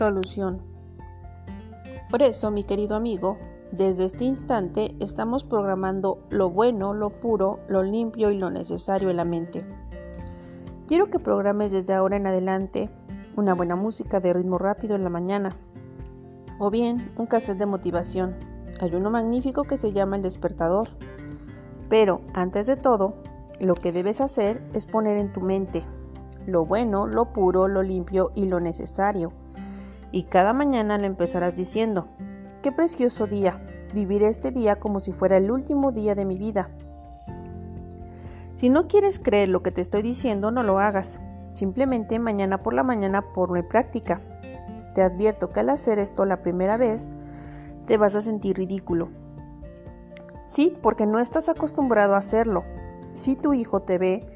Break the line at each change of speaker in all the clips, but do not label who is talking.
Solución. Por eso, mi querido amigo, desde este instante estamos programando lo bueno, lo puro, lo limpio y lo necesario en la mente. Quiero que programes desde ahora en adelante una buena música de ritmo rápido en la mañana, o bien un cassette de motivación. Hay uno magnífico que se llama El despertador. Pero antes de todo, lo que debes hacer es poner en tu mente lo bueno, lo puro, lo limpio y lo necesario. Y cada mañana lo empezarás diciendo, qué precioso día, viviré este día como si fuera el último día de mi vida. Si no quieres creer lo que te estoy diciendo, no lo hagas. Simplemente mañana por la mañana ponlo en práctica. Te advierto que al hacer esto la primera vez, te vas a sentir ridículo. Sí, porque no estás acostumbrado a hacerlo. Si tu hijo te ve,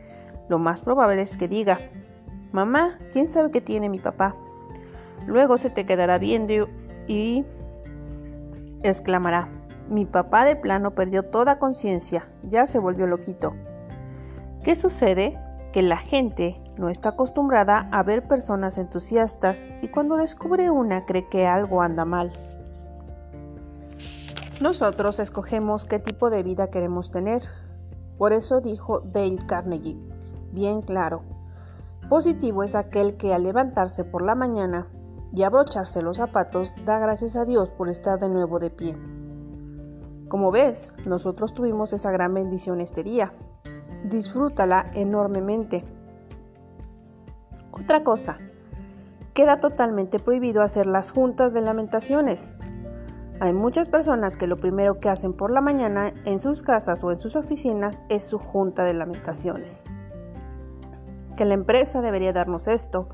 lo más probable es que diga, mamá, ¿quién sabe qué tiene mi papá? Luego se te quedará viendo y exclamará, mi papá de plano perdió toda conciencia, ya se volvió loquito. ¿Qué sucede? Que la gente no está acostumbrada a ver personas entusiastas y cuando descubre una cree que algo anda mal. Nosotros escogemos qué tipo de vida queremos tener. Por eso dijo Dale Carnegie, bien claro. Positivo es aquel que al levantarse por la mañana y abrocharse los zapatos da gracias a Dios por estar de nuevo de pie. Como ves, nosotros tuvimos esa gran bendición este día disfrútala enormemente. Otra cosa, queda totalmente prohibido hacer las juntas de lamentaciones. Hay muchas personas que lo primero que hacen por la mañana en sus casas o en sus oficinas es su junta de lamentaciones. Que la empresa debería darnos esto,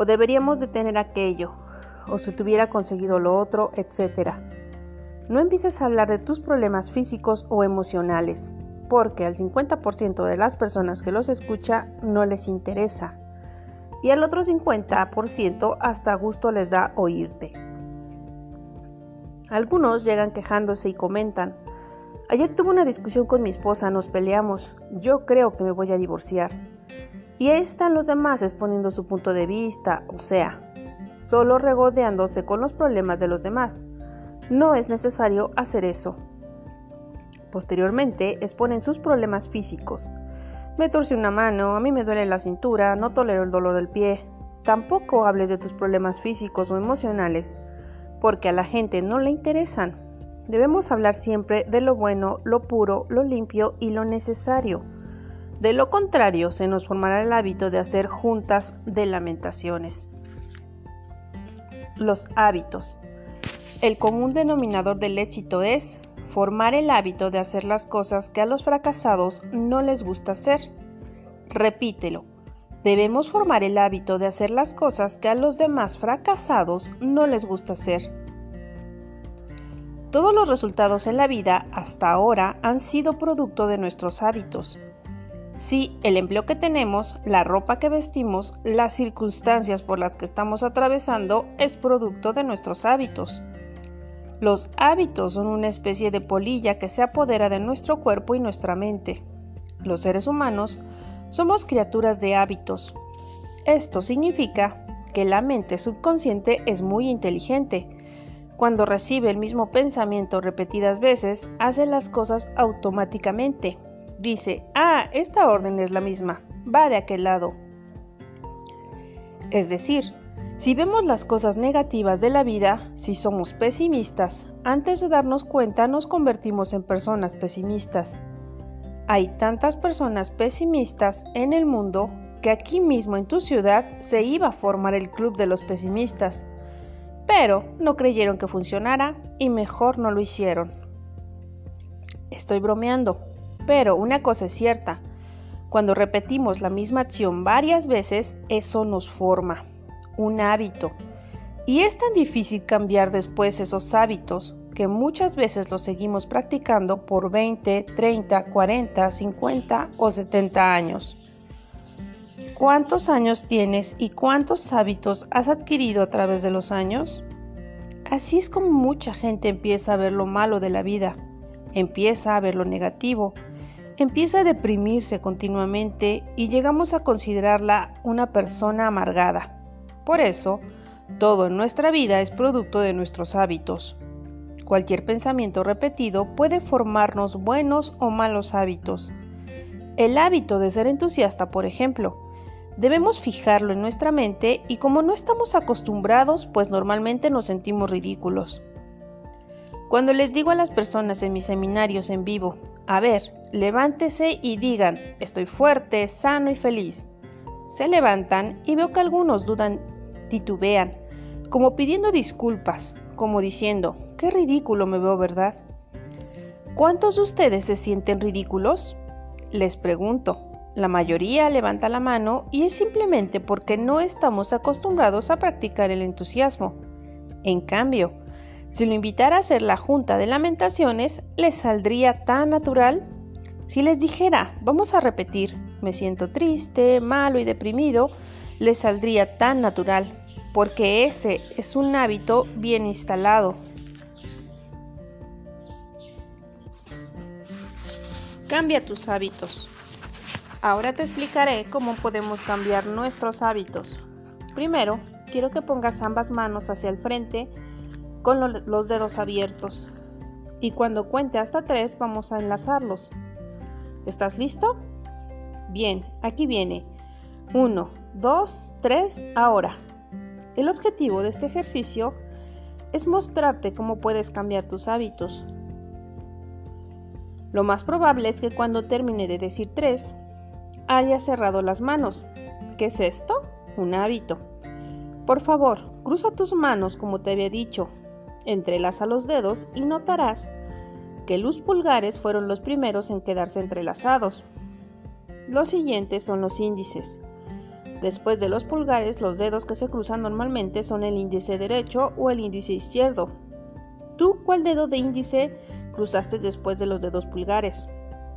o deberíamos de tener aquello, o si tuviera conseguido lo otro, etc. No empieces a hablar de tus problemas físicos o emocionales porque al 50% de las personas que los escucha no les interesa y al otro 50% hasta gusto les da oírte. Algunos llegan quejándose y comentan, ayer tuve una discusión con mi esposa, nos peleamos, yo creo que me voy a divorciar. Y ahí están los demás exponiendo su punto de vista, o sea, solo regodeándose con los problemas de los demás. No es necesario hacer eso. Posteriormente exponen sus problemas físicos. Me torcí una mano, a mí me duele la cintura, no tolero el dolor del pie. Tampoco hables de tus problemas físicos o emocionales, porque a la gente no le interesan. Debemos hablar siempre de lo bueno, lo puro, lo limpio y lo necesario. De lo contrario, se nos formará el hábito de hacer juntas de lamentaciones. Los hábitos. El común denominador del éxito es formar el hábito de hacer las cosas que a los fracasados no les gusta hacer. Repítelo. Debemos formar el hábito de hacer las cosas que a los demás fracasados no les gusta hacer. Todos los resultados en la vida hasta ahora han sido producto de nuestros hábitos. Sí, el empleo que tenemos, la ropa que vestimos, las circunstancias por las que estamos atravesando es producto de nuestros hábitos. Los hábitos son una especie de polilla que se apodera de nuestro cuerpo y nuestra mente. Los seres humanos somos criaturas de hábitos. Esto significa que la mente subconsciente es muy inteligente. Cuando recibe el mismo pensamiento repetidas veces, hace las cosas automáticamente. Dice, ah, esta orden es la misma, va de aquel lado. Es decir, si vemos las cosas negativas de la vida, si somos pesimistas, antes de darnos cuenta nos convertimos en personas pesimistas. Hay tantas personas pesimistas en el mundo que aquí mismo en tu ciudad se iba a formar el club de los pesimistas, pero no creyeron que funcionara y mejor no lo hicieron. Estoy bromeando, pero una cosa es cierta, cuando repetimos la misma acción varias veces, eso nos forma un hábito. Y es tan difícil cambiar después esos hábitos que muchas veces los seguimos practicando por 20, 30, 40, 50 o 70 años. ¿Cuántos años tienes y cuántos hábitos has adquirido a través de los años? Así es como mucha gente empieza a ver lo malo de la vida, empieza a ver lo negativo, empieza a deprimirse continuamente y llegamos a considerarla una persona amargada. Por eso, Todo en nuestra vida es producto de nuestros hábitos. Cualquier pensamiento repetido puede formarnos buenos o malos hábitos. El hábito de ser entusiasta, por ejemplo, debemos fijarlo en nuestra mente y como no estamos acostumbrados, pues normalmente nos sentimos ridículos. Cuando les digo a las personas en mis seminarios en vivo, a ver, levántese y digan, estoy fuerte, sano y feliz. Se levantan y veo que algunos dudan, titubean, como pidiendo disculpas, como diciendo, qué ridículo me veo, ¿verdad? ¿Cuántos de ustedes se sienten ridículos? Les pregunto. La mayoría levanta la mano y es simplemente porque no estamos acostumbrados a practicar el entusiasmo. En cambio, si lo invitara a hacer la junta de lamentaciones, ¿les saldría tan natural? Si les dijera, vamos a repetir, me siento triste, malo y deprimido, les saldría tan natural, porque ese es un hábito bien instalado. Cambia tus hábitos. Ahora te explicaré cómo podemos cambiar nuestros hábitos. Primero, quiero que pongas ambas manos hacia el frente con los dedos abiertos. Y cuando cuente hasta tres vamos a enlazarlos. ¿Estás listo? Bien, aquí viene. 1, 2, 3, ahora. El objetivo de este ejercicio es mostrarte cómo puedes cambiar tus hábitos. Lo más probable es que cuando termine de decir tres, haya cerrado las manos. ¿Qué es esto? Un hábito. Por favor, cruza tus manos como te había dicho, entrelaza los dedos y notarás que los pulgares fueron los primeros en quedarse entrelazados. Los siguientes son los índices. Después de los pulgares, los dedos que se cruzan normalmente son el índice derecho o el índice izquierdo. ¿Tú cuál dedo de índice cruzaste después de los dedos pulgares?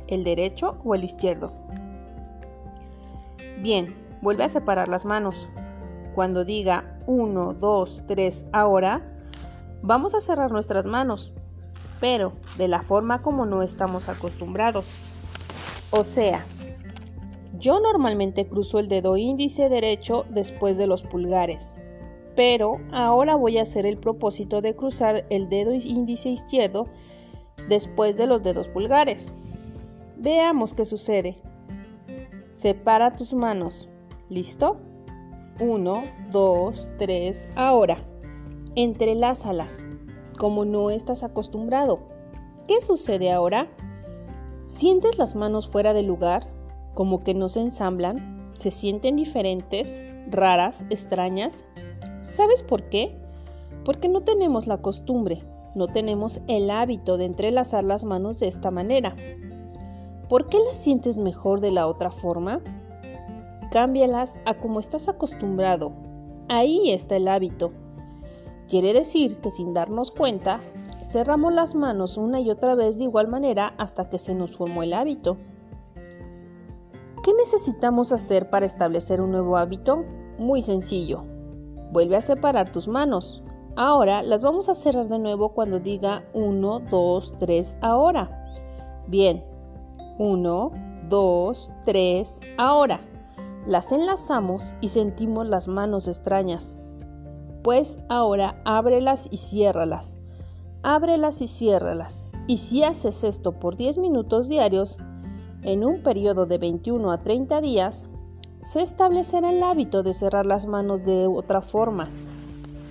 ¿El derecho o el izquierdo? Bien, vuelve a separar las manos. Cuando diga 1, 2, 3, ahora, Vamos a cerrar nuestras manos, pero de la forma como no estamos acostumbrados. O sea, yo normalmente cruzo el dedo índice derecho después de los pulgares, pero ahora voy a hacer el propósito de cruzar el dedo índice izquierdo después de los dedos pulgares. Veamos qué sucede. Separa tus manos. ¿Listo? 1, 2, 3, ahora entrelázalas, como no estás acostumbrado. ¿Qué sucede ahora? ¿Sientes las manos fuera de lugar? ¿Como que no se ensamblan? ¿Se sienten diferentes, raras, extrañas? ¿Sabes por qué? Porque no tenemos la costumbre, no tenemos el hábito de entrelazar las manos de esta manera. ¿Por qué las sientes mejor de la otra forma? Cámbialas a como estás acostumbrado. Ahí está el hábito. Quiere decir que sin darnos cuenta, cerramos las manos una y otra vez de igual manera hasta que se nos formó el hábito. ¿Qué necesitamos hacer para establecer un nuevo hábito? Muy sencillo. Vuelve a separar tus manos. Ahora las vamos a cerrar de nuevo cuando diga 1, 2, 3, ahora. Bien. 1, 2, 3, ahora. Las enlazamos y sentimos las manos extrañas pues ahora ábrelas y ciérralas. Ábrelas y ciérralas. Y si haces esto por 10 minutos diarios, en un periodo de 21 a 30 días, se establecerá el hábito de cerrar las manos de otra forma.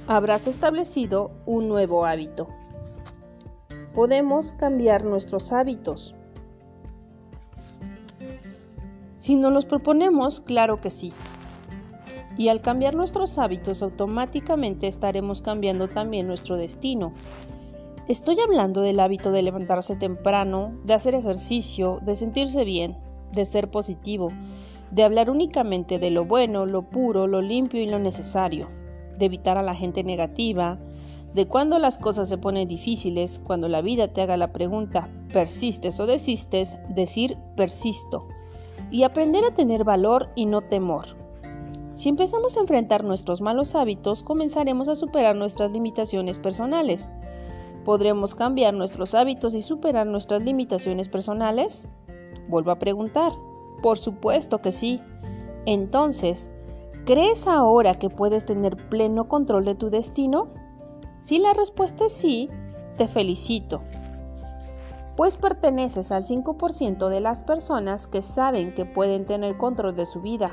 Habrás establecido un nuevo hábito. Podemos cambiar nuestros hábitos. Si nos los proponemos, claro que sí. Y al cambiar nuestros hábitos automáticamente estaremos cambiando también nuestro destino. Estoy hablando del hábito de levantarse temprano, de hacer ejercicio, de sentirse bien, de ser positivo, de hablar únicamente de lo bueno, lo puro, lo limpio y lo necesario, de evitar a la gente negativa, de cuando las cosas se ponen difíciles, cuando la vida te haga la pregunta, ¿persistes o desistes? Decir persisto. Y aprender a tener valor y no temor. Si empezamos a enfrentar nuestros malos hábitos, comenzaremos a superar nuestras limitaciones personales. ¿Podremos cambiar nuestros hábitos y superar nuestras limitaciones personales? Vuelvo a preguntar. Por supuesto que sí. Entonces, ¿Crees ahora que puedes tener pleno control de tu destino? Si la respuesta es sí, te felicito, pues perteneces al 5% de las personas que saben que pueden tener control de su vida,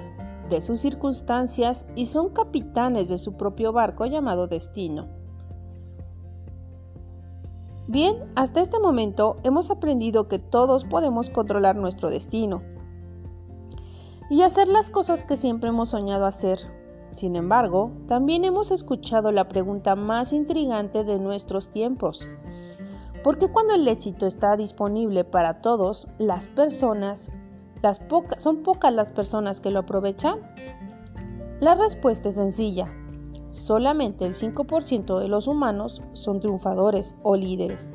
de sus circunstancias y son capitanes de su propio barco llamado destino. Bien, hasta este momento hemos aprendido que todos podemos controlar nuestro destino y hacer las cosas que siempre hemos soñado hacer. Sin embargo, también hemos escuchado la pregunta más intrigante de nuestros tiempos. ¿Por qué cuando el éxito está disponible para todos, las personas, son pocas las personas que lo aprovechan? La respuesta es sencilla. Solamente el 5% de los humanos son triunfadores o líderes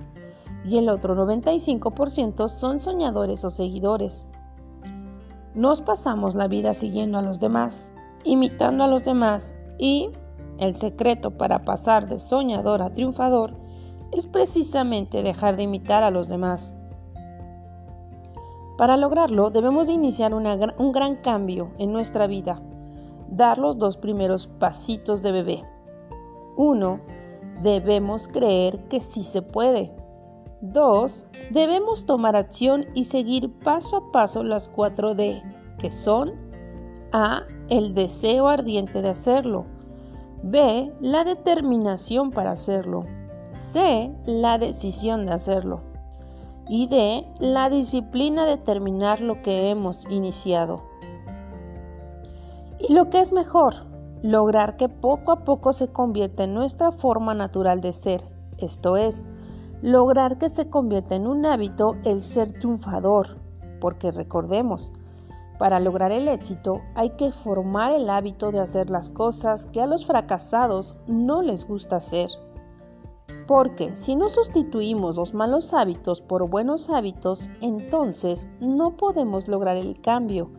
y el otro 95% son soñadores o seguidores. Nos pasamos la vida siguiendo a los demás, imitando a los demás y el secreto para pasar de soñador a triunfador es precisamente dejar de imitar a los demás. Para lograrlo debemos de iniciar un gran cambio en nuestra vida, dar los dos primeros pasitos de bebé. Uno, debemos creer que sí se puede. Dos, debemos tomar acción y seguir paso a paso las cuatro D, que son A, el deseo ardiente de hacerlo. B, la determinación para hacerlo. C. La decisión de hacerlo. Y D. La disciplina de terminar lo que hemos iniciado. Y lo que es mejor, lograr que poco a poco se convierta en nuestra forma natural de ser, esto es, lograr que se convierta en un hábito el ser triunfador, porque recordemos, para lograr el éxito hay que formar el hábito de hacer las cosas que a los fracasados no les gusta hacer. Porque si no sustituimos los malos hábitos por buenos hábitos, entonces no podemos lograr el cambio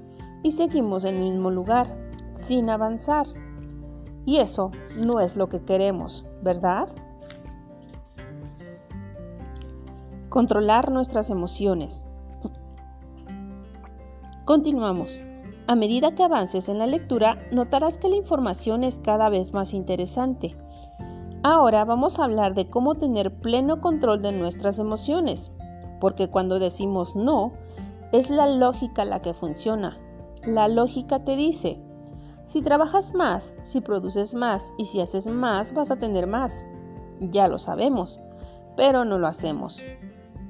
y seguimos en el mismo lugar, sin avanzar. Y eso no es lo que queremos, ¿verdad? Controlar nuestras emociones. Continuamos. A medida que avances en la lectura, notarás que la información es cada vez más interesante Ahora vamos a hablar de cómo tener pleno control de nuestras emociones, porque cuando decimos no, es la lógica la que funciona. La lógica te dice, si trabajas más, si produces más y si haces más, vas a tener más. Ya lo sabemos, pero no lo hacemos.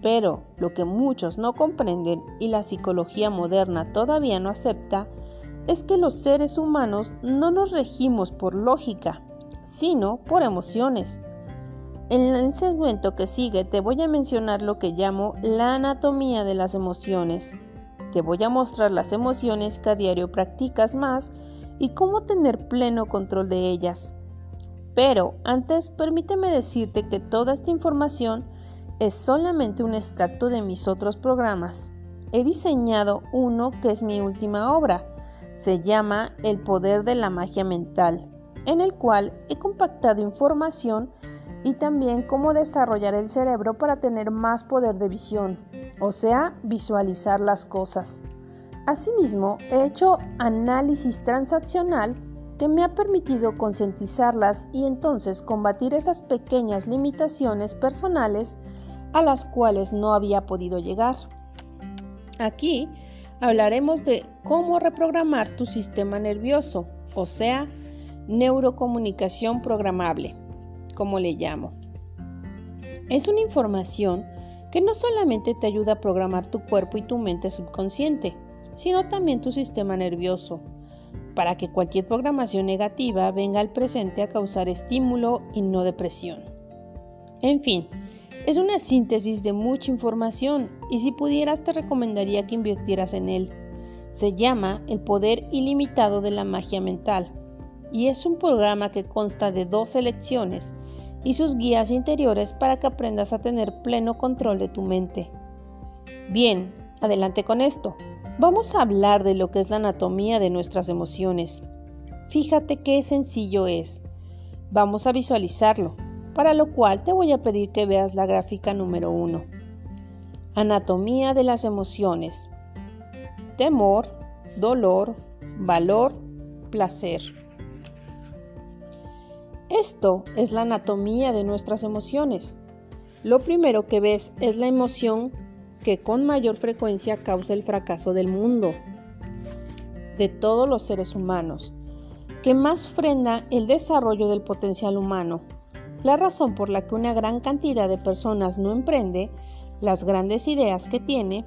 Pero lo que muchos no comprenden y la psicología moderna todavía no acepta es que los seres humanos no nos regimos por lógica, sino por emociones. En el segmento que sigue te voy a mencionar lo que llamo la anatomía de las emociones. Te voy a mostrar las emociones que a diario practicas más y cómo tener pleno control de ellas. Pero antes permíteme decirte que toda esta información es solamente un extracto de mis otros programas. He diseñado uno que es mi última obra. Se llama El poder de la magia mental en el cual he compactado información y también cómo desarrollar el cerebro para tener más poder de visión, o sea, visualizar las cosas. Asimismo, he hecho análisis transaccional que me ha permitido concientizarlas y entonces combatir esas pequeñas limitaciones personales a las cuales no había podido llegar. Aquí hablaremos de cómo reprogramar tu sistema nervioso, o sea, neurocomunicación programable, como le llamo. Es una información que no solamente te ayuda a programar tu cuerpo y tu mente subconsciente, sino también tu sistema nervioso, para que cualquier programación negativa venga al presente a causar estímulo y no depresión. En fin, es una síntesis de mucha información y si pudieras te recomendaría que invirtieras en él. Se llama El poder ilimitado de la magia mental y es un programa que consta de dos lecciones y sus guías interiores para que aprendas a tener pleno control de tu mente. Bien, adelante con esto. Vamos a hablar de lo que es la anatomía de nuestras emociones. Fíjate qué sencillo es. Vamos a visualizarlo, para lo cual te voy a pedir que veas la gráfica número 1. Anatomía de las emociones. Temor, dolor, valor, placer. Esto es la anatomía de nuestras emociones. Lo primero que ves es la emoción que con mayor frecuencia causa el fracaso del mundo, de todos los seres humanos, que más frena el desarrollo del potencial humano. La razón por la que una gran cantidad de personas no emprende las grandes ideas que tiene,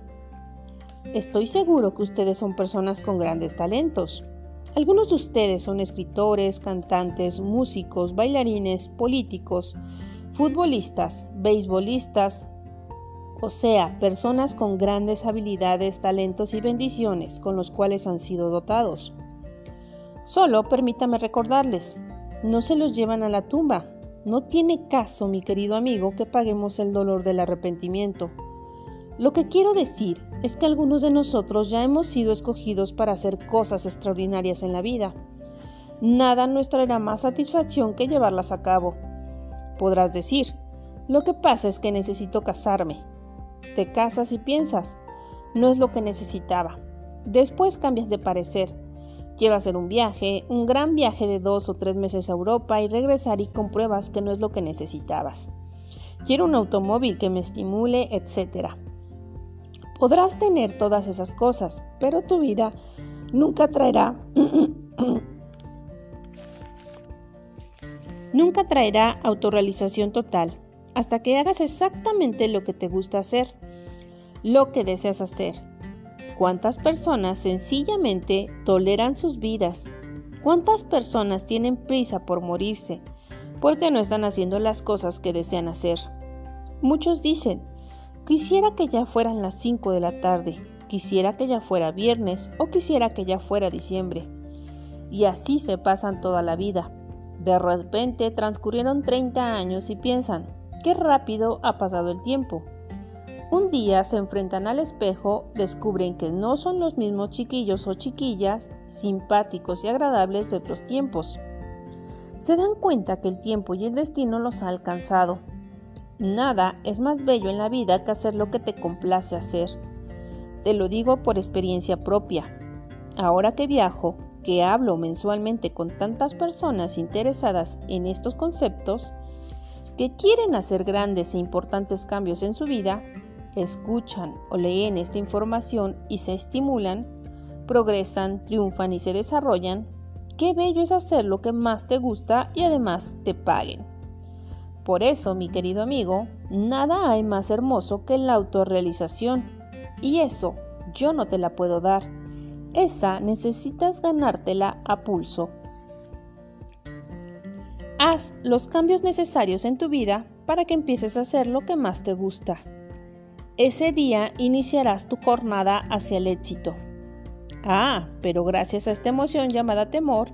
estoy seguro que ustedes son personas con grandes talentos. Algunos de ustedes son escritores, cantantes, músicos, bailarines, políticos, futbolistas, beisbolistas, o sea, personas con grandes habilidades, talentos y bendiciones con los cuales han sido dotados. Solo permítame recordarles, no se los llevan a la tumba. No tiene caso, mi querido amigo, que paguemos el dolor del arrepentimiento. Lo que quiero decir es que algunos de nosotros ya hemos sido escogidos para hacer cosas extraordinarias en la vida. Nada nos traerá más satisfacción que llevarlas a cabo. Podrás decir, lo que pasa es que necesito casarme. Te casas y piensas, no es lo que necesitaba. Después cambias de parecer. A hacer un viaje, un gran viaje de dos o tres meses a Europa y regresar y compruebas que no es lo que necesitabas. Quiero un automóvil que me estimule, etc. Podrás tener todas esas cosas, pero tu vida nunca traerá nunca traerá autorrealización total hasta que hagas exactamente lo que te gusta hacer, lo que deseas hacer. ¿Cuántas personas sencillamente toleran sus vidas? ¿Cuántas personas tienen prisa por morirse porque no están haciendo las cosas que desean hacer? Muchos dicen, Quisiera que ya fueran las 5 de la tarde, quisiera que ya fuera viernes o quisiera que ya fuera diciembre. Y así se pasan toda la vida. De repente transcurrieron 30 años y piensan, qué rápido ha pasado el tiempo. Un día se enfrentan al espejo, descubren que no son los mismos chiquillos o chiquillas simpáticos y agradables de otros tiempos. Se dan cuenta que el tiempo y el destino los ha alcanzado Nada es más bello en la vida que hacer lo que te complace hacer. Te lo digo por experiencia propia. Ahora que viajo, que hablo mensualmente con tantas personas interesadas en estos conceptos, que quieren hacer grandes e importantes cambios en su vida, escuchan o leen esta información y se estimulan, progresan, triunfan y se desarrollan, qué bello es hacer lo que más te gusta y además te paguen. Por eso, mi querido amigo, nada hay más hermoso que la autorrealización. Y eso yo no te la puedo dar. Esa necesitas ganártela a pulso. Haz los cambios necesarios en tu vida para que empieces a hacer lo que más te gusta. Ese día iniciarás tu jornada hacia el éxito. Ah, pero gracias a esta emoción llamada temor,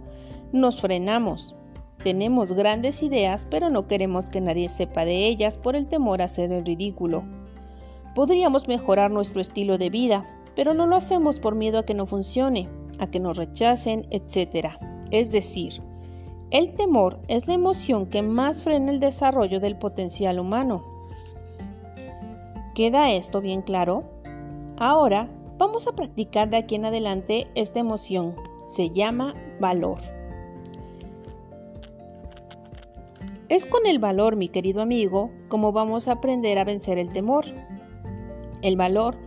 nos frenamos, tenemos grandes ideas, pero no queremos que nadie sepa de ellas por el temor a hacer el ridículo. Podríamos mejorar nuestro estilo de vida, pero no lo hacemos por miedo a que no funcione, a que nos rechacen, etc. Es decir, el temor es la emoción que más frena el desarrollo del potencial humano. ¿Queda esto bien claro? Ahora vamos a practicar de aquí en adelante esta emoción. Se llama valor. Es con el valor, mi querido amigo, como vamos a aprender a vencer el temor. El valor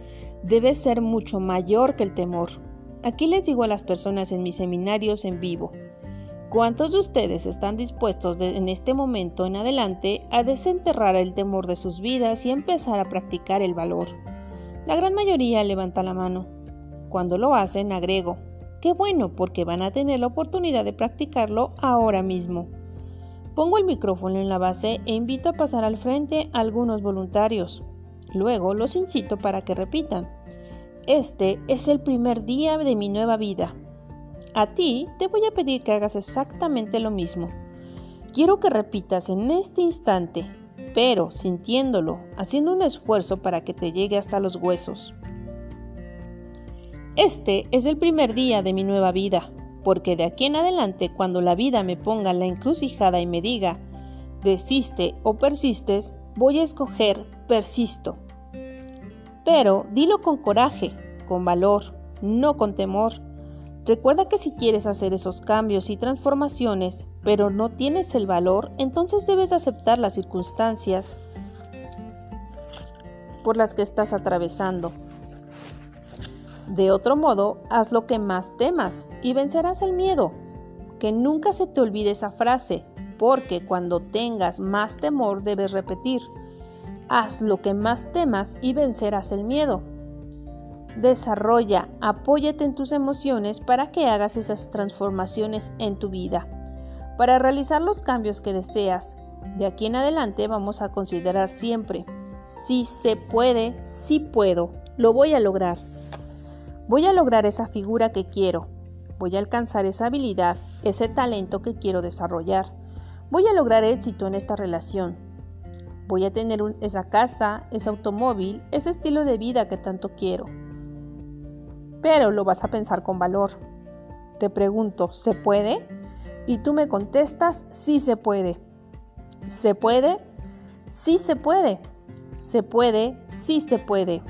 debe ser mucho mayor que el temor. Aquí les digo a las personas en mis seminarios en vivo, ¿cuántos de ustedes están dispuestos en este momento en adelante a desenterrar el temor de sus vidas y empezar a practicar el valor? La gran mayoría levanta la mano. Cuando lo hacen, agrego, qué bueno porque van a tener la oportunidad de practicarlo ahora mismo. Pongo el micrófono en la base e invito a pasar al frente a algunos voluntarios. Luego los incito para que repitan. Este es el primer día de mi nueva vida. A ti te voy a pedir que hagas exactamente lo mismo. Quiero que repitas en este instante, pero sintiéndolo, haciendo un esfuerzo para que te llegue hasta los huesos. Este es el primer día de mi nueva vida porque de aquí en adelante cuando la vida me ponga la encrucijada y me diga, desiste o persistes, voy a escoger persisto. Pero dilo con coraje, con valor, no con temor. Recuerda que si quieres hacer esos cambios y transformaciones, pero no tienes el valor, entonces debes aceptar las circunstancias por las que estás atravesando. De otro modo, haz lo que más temas y vencerás el miedo. Que nunca se te olvide esa frase, porque cuando tengas más temor debes repetir, haz lo que más temas y vencerás el miedo. Desarrolla, apóyate en tus emociones para que hagas esas transformaciones en tu vida. Para realizar los cambios que deseas, de aquí en adelante vamos a considerar siempre, si se puede, si puedo, lo voy a lograr. Voy a lograr esa figura que quiero. Voy a alcanzar esa habilidad, ese talento que quiero desarrollar. Voy a lograr éxito en esta relación. Voy a tener esa casa, ese automóvil, ese estilo de vida que tanto quiero pero lo vas a pensar con valor. Te pregunto, ¿se puede? Y tú me contestas, sí se puede. ¿Se puede? Sí se puede. Se puede, sí se puede.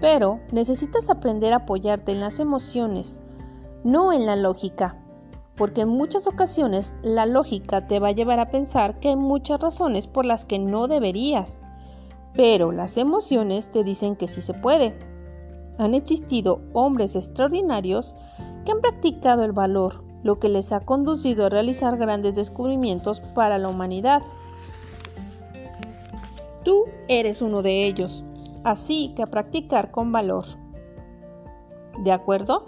Pero necesitas aprender a apoyarte en las emociones, no en la lógica, porque en muchas ocasiones la lógica te va a llevar a pensar que hay muchas razones por las que no deberías, pero las emociones te dicen que sí se puede. Han existido hombres extraordinarios que han practicado el valor, lo que les ha conducido a realizar grandes descubrimientos para la humanidad. Tú eres uno de ellos, así que a practicar con valor. ¿De acuerdo?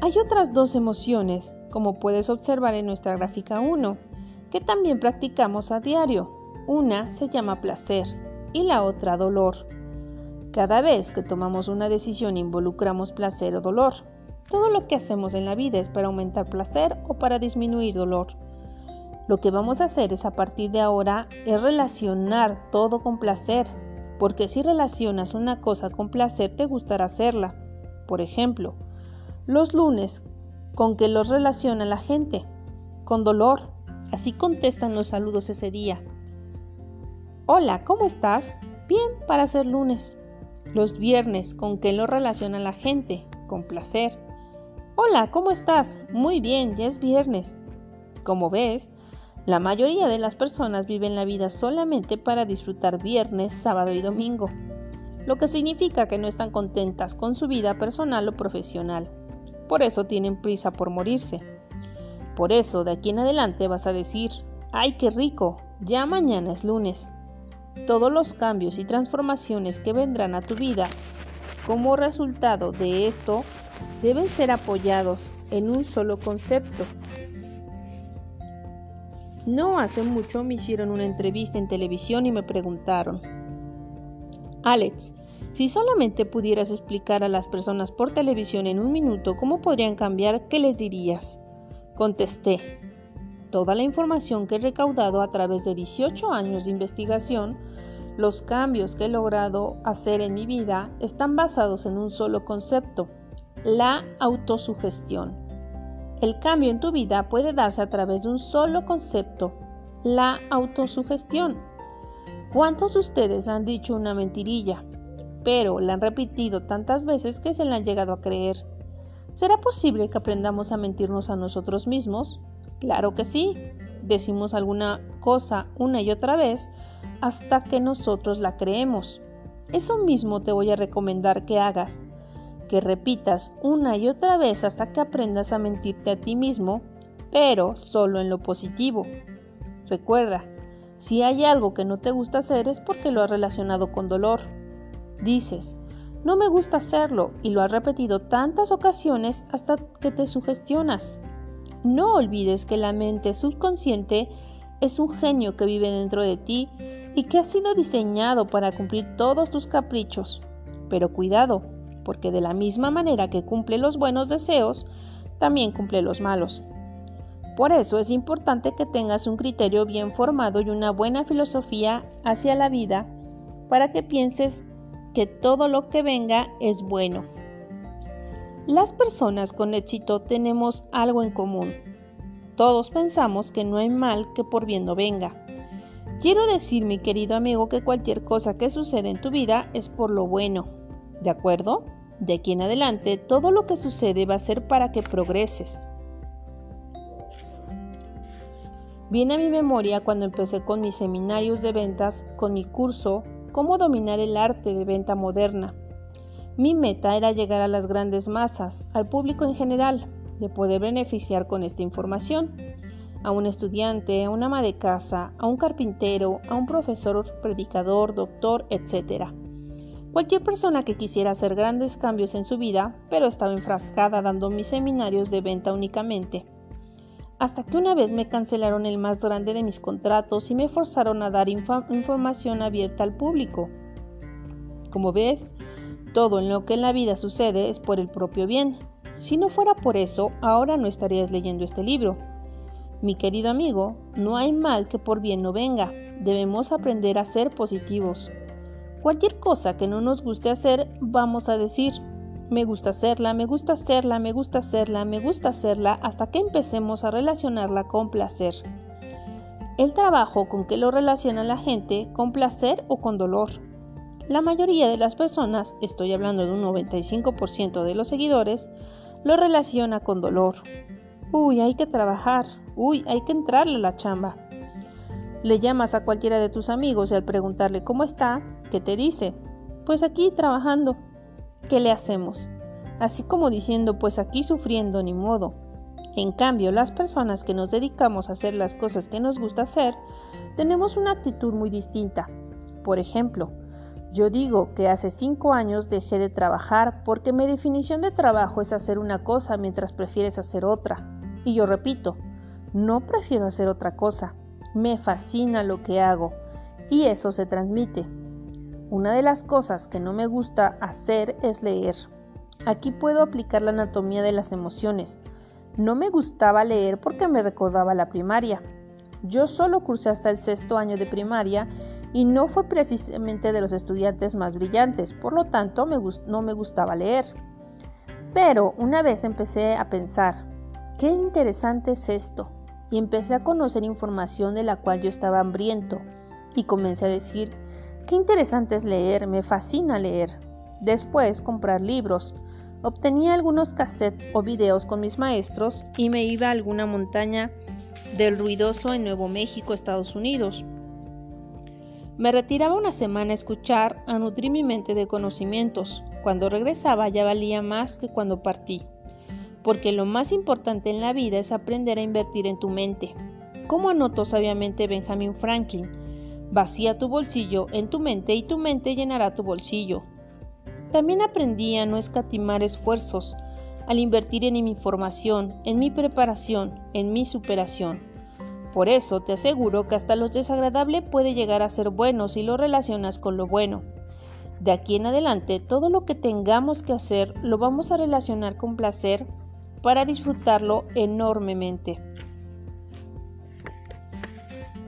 Hay otras dos emociones, como puedes observar en nuestra gráfica 1, que también practicamos a diario. Una se llama placer y la otra dolor. Cada vez que tomamos una decisión involucramos placer o dolor. Todo lo que hacemos en la vida es para aumentar placer o para disminuir dolor. Lo que vamos a hacer es a partir de ahora es relacionar todo con placer, porque si relacionas una cosa con placer te gustará hacerla. Por ejemplo, los lunes, ¿con qué los relaciona la gente? Con dolor. Así contestan los saludos ese día. Hola, ¿cómo estás? Bien para ser lunes. Los viernes, ¿con qué lo relaciona la gente? Con placer. Hola, ¿cómo estás? Muy bien, ya es viernes. Como ves, la mayoría de las personas viven la vida solamente para disfrutar viernes, sábado y domingo, lo que significa que no están contentas con su vida personal o profesional. Por eso tienen prisa por morirse. Por eso, de aquí en adelante vas a decir, ¡ay, qué rico! Ya mañana es lunes todos los cambios y transformaciones que vendrán a tu vida como resultado de esto deben ser apoyados en un solo concepto. No hace mucho me hicieron una entrevista en televisión y me preguntaron, Alex, si solamente pudieras explicar a las personas por televisión en un minuto cómo podrían cambiar, ¿qué les dirías? Contesté, toda la información que he recaudado a través de 18 años de investigación, los cambios que he logrado hacer en mi vida están basados en un solo concepto, la autosugestión. El cambio en tu vida puede darse a través de un solo concepto, la autosugestión. ¿Cuántos de ustedes han dicho una mentirilla, pero la han repetido tantas veces que se la han llegado a creer? ¿Será posible que aprendamos a mentirnos a nosotros mismos? Claro que sí. Decimos alguna cosa una y otra vez hasta que nosotros la creemos. Eso mismo te voy a recomendar que hagas, que repitas una y otra vez hasta que aprendas a mentirte a ti mismo, pero solo en lo positivo. Recuerda, si hay algo que no te gusta hacer es porque lo has relacionado con dolor. Dices, no me gusta hacerlo y lo has repetido tantas ocasiones hasta que te sugestionas. No olvides que la mente subconsciente es un genio que vive dentro de ti y que ha sido diseñado para cumplir todos tus caprichos. Pero cuidado, porque de la misma manera que cumple los buenos deseos, también cumple los malos. Por eso es importante que tengas un criterio bien formado y una buena filosofía hacia la vida para que pienses que todo lo que venga es bueno. Las personas con éxito tenemos algo en común. Todos pensamos que no hay mal que por bien no venga. Quiero decir, mi querido amigo, que cualquier cosa que sucede en tu vida es por lo bueno. ¿De acuerdo? De aquí en adelante, todo lo que sucede va a ser para que progreses. Viene a mi memoria cuando empecé con mis seminarios de ventas, con mi curso Cómo dominar el arte de venta moderna. Mi meta era llegar a las grandes masas, al público en general, de poder beneficiar con esta información. A un estudiante, a una ama de casa, a un carpintero, a un profesor, predicador, doctor, etc. Cualquier persona que quisiera hacer grandes cambios en su vida, pero estaba enfrascada dando mis seminarios de venta únicamente hasta que una vez me cancelaron el más grande de mis contratos y me forzaron a dar información abierta al público. Como ves, todo en lo que en la vida sucede es por el propio bien. Si no fuera por eso, ahora no estarías leyendo este libro. Mi querido amigo, no hay mal que por bien no venga. Debemos aprender a ser positivos. Cualquier cosa que no nos guste hacer, vamos a decir, me gusta hacerla, me gusta hacerla, me gusta hacerla, me gusta hacerla, hasta que empecemos a relacionarla con placer. El trabajo con que lo relaciona la gente, con placer o con dolor. La mayoría de las personas, estoy hablando de un 95% de los seguidores, lo relaciona con dolor. Uy, hay que trabajar. Uy, hay que entrarle a la chamba. Le llamas a cualquiera de tus amigos y al preguntarle cómo está, ¿qué te dice? Pues aquí trabajando. ¿qué le hacemos? Así como diciendo, pues aquí sufriendo ni modo. En cambio, las personas que nos dedicamos a hacer las cosas que nos gusta hacer, tenemos una actitud muy distinta. Por ejemplo, yo digo que hace cinco años dejé de trabajar porque mi definición de trabajo es hacer una cosa mientras prefieres hacer otra. Y yo repito, no prefiero hacer otra cosa. Me fascina lo que hago. Y eso se transmite. Una de las cosas que no me gusta hacer es leer. Aquí puedo aplicar la anatomía de las emociones. No me gustaba leer porque me recordaba la primaria. Yo solo cursé hasta el sexto año de primaria y no fue precisamente de los estudiantes más brillantes, por lo tanto no me gustaba leer. Pero una vez empecé a pensar, qué interesante es esto, y empecé a conocer información de la cual yo estaba hambriento, y comencé a decir, Qué interesante es leer, me fascina leer. Después comprar libros. Obtenía algunos cassettes o videos con mis maestros y me iba a alguna montaña del ruidoso en Nuevo México, Estados Unidos. Me retiraba una semana a escuchar, a nutrir mi mente de conocimientos. Cuando regresaba ya valía más que cuando partí. Porque lo más importante en la vida es aprender a invertir en tu mente. Como anotó sabiamente Benjamin Franklin, Vacía tu bolsillo en tu mente y tu mente llenará tu bolsillo. También aprendí a no escatimar esfuerzos al invertir en mi información, en mi preparación, en mi superación. Por eso te aseguro que hasta lo desagradable puede llegar a ser bueno si lo relacionas con lo bueno. De aquí en adelante, todo lo que tengamos que hacer lo vamos a relacionar con placer para disfrutarlo enormemente.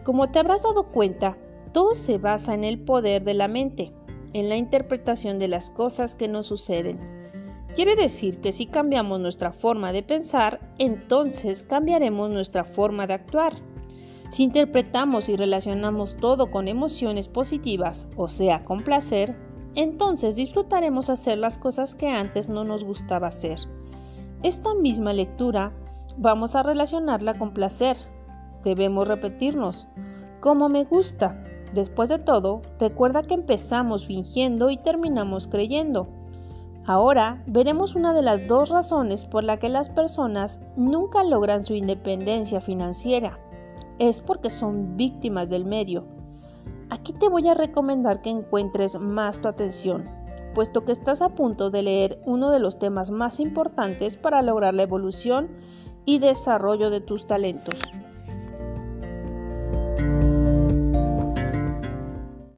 Como te habrás dado cuenta, todo se basa en el poder de la mente, en la interpretación de las cosas que nos suceden. Quiere decir que si cambiamos nuestra forma de pensar, entonces cambiaremos nuestra forma de actuar. Si interpretamos y relacionamos todo con emociones positivas, o sea, con placer, entonces disfrutaremos hacer las cosas que antes no nos gustaba hacer. Esta misma lectura vamos a relacionarla con placer. Debemos repetirnos, como me gusta, Después de todo, recuerda que empezamos fingiendo y terminamos creyendo. Ahora veremos una de las dos razones por la que las personas nunca logran su independencia financiera. Es porque son víctimas del medio. Aquí te voy a recomendar que encuentres más tu atención, puesto que estás a punto de leer uno de los temas más importantes para lograr la evolución y desarrollo de tus talentos.